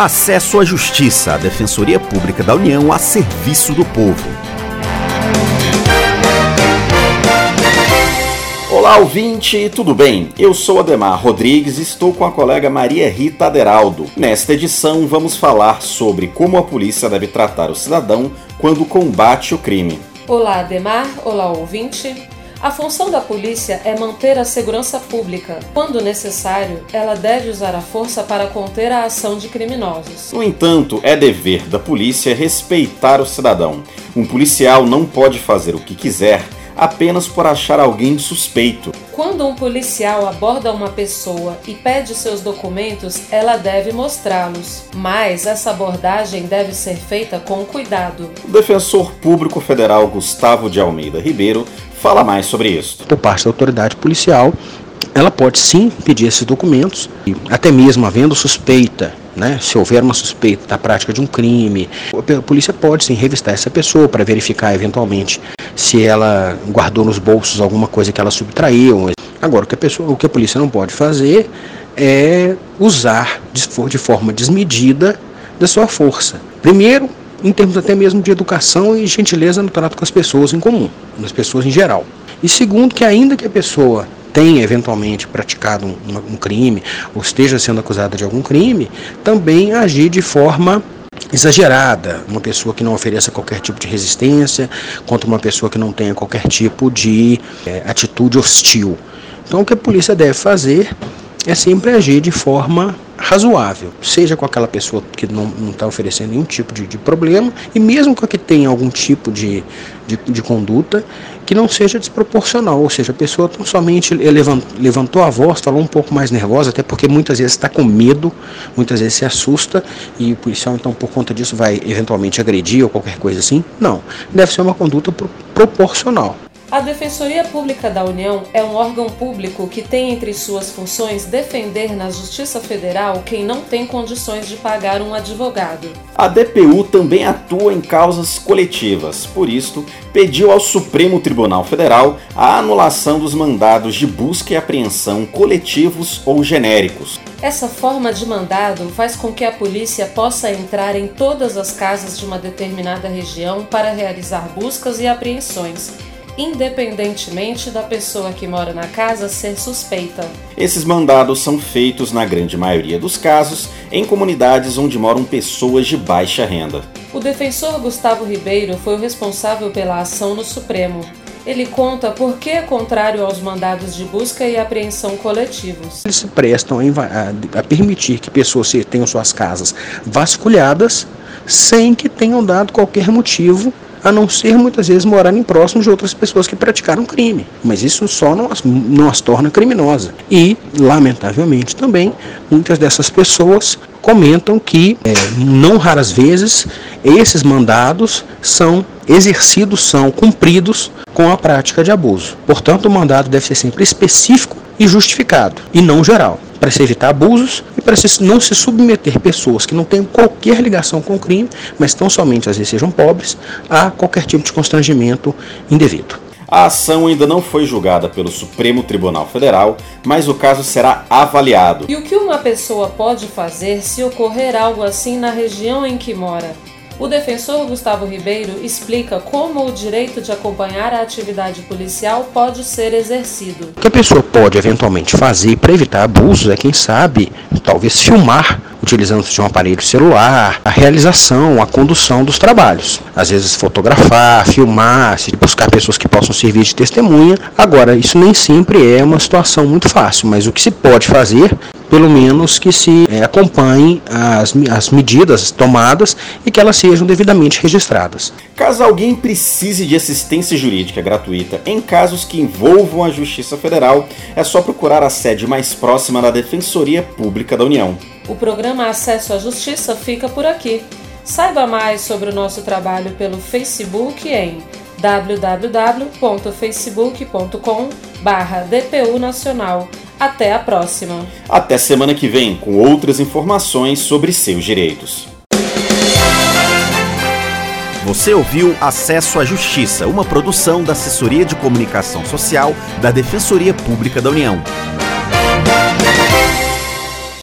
Acesso à Justiça, a Defensoria Pública da União a serviço do povo. Olá, ouvinte, tudo bem? Eu sou Ademar Rodrigues e estou com a colega Maria Rita Aderaldo. Nesta edição, vamos falar sobre como a polícia deve tratar o cidadão quando combate o crime. Olá, Ademar. Olá, ouvinte. A função da polícia é manter a segurança pública. Quando necessário, ela deve usar a força para conter a ação de criminosos. No entanto, é dever da polícia respeitar o cidadão. Um policial não pode fazer o que quiser apenas por achar alguém suspeito. Quando um policial aborda uma pessoa e pede seus documentos, ela deve mostrá-los, mas essa abordagem deve ser feita com cuidado. O defensor público federal Gustavo de Almeida Ribeiro fala mais sobre isso. Por parte da autoridade policial, ela pode sim pedir esses documentos, até mesmo havendo suspeita né? Se houver uma suspeita da prática de um crime, a polícia pode sim revistar essa pessoa para verificar eventualmente se ela guardou nos bolsos alguma coisa que ela subtraiu. Agora, o que a, pessoa, o que a polícia não pode fazer é usar de, de forma desmedida da sua força. Primeiro, em termos até mesmo de educação e gentileza no trato com as pessoas em comum, nas pessoas em geral. E segundo, que ainda que a pessoa tenha eventualmente praticado um, um crime ou esteja sendo acusada de algum crime, também agir de forma exagerada, uma pessoa que não ofereça qualquer tipo de resistência, contra uma pessoa que não tenha qualquer tipo de é, atitude hostil. Então, o que a polícia deve fazer é sempre agir de forma razoável, seja com aquela pessoa que não está oferecendo nenhum tipo de, de, problema, e mesmo com a que tem algum tipo de, de, de, conduta que não seja desproporcional, ou seja, a pessoa tão somente levantou a voz, falou um pouco mais nervosa, até porque muitas vezes está com medo, muitas vezes se assusta, e o policial então por conta disso vai eventualmente agredir ou qualquer coisa assim. Não, deve ser uma conduta proporcional. A Defensoria Pública da União é um órgão público que tem entre suas funções defender na Justiça Federal quem não tem condições de pagar um advogado. A DPU também atua em causas coletivas, por isso, pediu ao Supremo Tribunal Federal a anulação dos mandados de busca e apreensão coletivos ou genéricos. Essa forma de mandado faz com que a polícia possa entrar em todas as casas de uma determinada região para realizar buscas e apreensões independentemente da pessoa que mora na casa ser suspeita. Esses mandados são feitos, na grande maioria dos casos, em comunidades onde moram pessoas de baixa renda. O defensor Gustavo Ribeiro foi o responsável pela ação no Supremo. Ele conta por que é contrário aos mandados de busca e apreensão coletivos. Eles se prestam a, permitir que pessoas tenham suas casas vasculhadas sem que tenham dado qualquer motivo a não ser muitas vezes morarem próximos de outras pessoas que praticaram crime. Mas isso só não as, não as torna criminosas. E, lamentavelmente também, muitas dessas pessoas comentam que, é, não raras vezes, esses mandados são exercidos, são cumpridos com a prática de abuso. Portanto, o mandado deve ser sempre específico e justificado, e não geral para se evitar abusos e para não se submeter pessoas que não têm qualquer ligação com o crime, mas tão somente às vezes sejam pobres, a qualquer tipo de constrangimento indevido. A ação ainda não foi julgada pelo Supremo Tribunal Federal, mas o caso será avaliado. E o que uma pessoa pode fazer se ocorrer algo assim na região em que mora? O defensor Gustavo Ribeiro explica como o direito de acompanhar a atividade policial pode ser exercido. O que a pessoa pode eventualmente fazer para evitar abusos é, quem sabe, talvez filmar utilizando-se de um aparelho celular, a realização, a condução dos trabalhos. Às vezes fotografar, filmar, buscar pessoas que possam servir de testemunha. Agora, isso nem sempre é uma situação muito fácil, mas o que se pode fazer pelo menos que se é, acompanhem as, as medidas tomadas e que elas sejam devidamente registradas. Caso alguém precise de assistência jurídica gratuita em casos que envolvam a Justiça Federal, é só procurar a sede mais próxima da Defensoria Pública da União. O programa Acesso à Justiça fica por aqui. Saiba mais sobre o nosso trabalho pelo Facebook em www.facebook.com/dpu Nacional. Até a próxima. Até semana que vem com outras informações sobre seus direitos. Você ouviu Acesso à Justiça, uma produção da Assessoria de Comunicação Social da Defensoria Pública da União.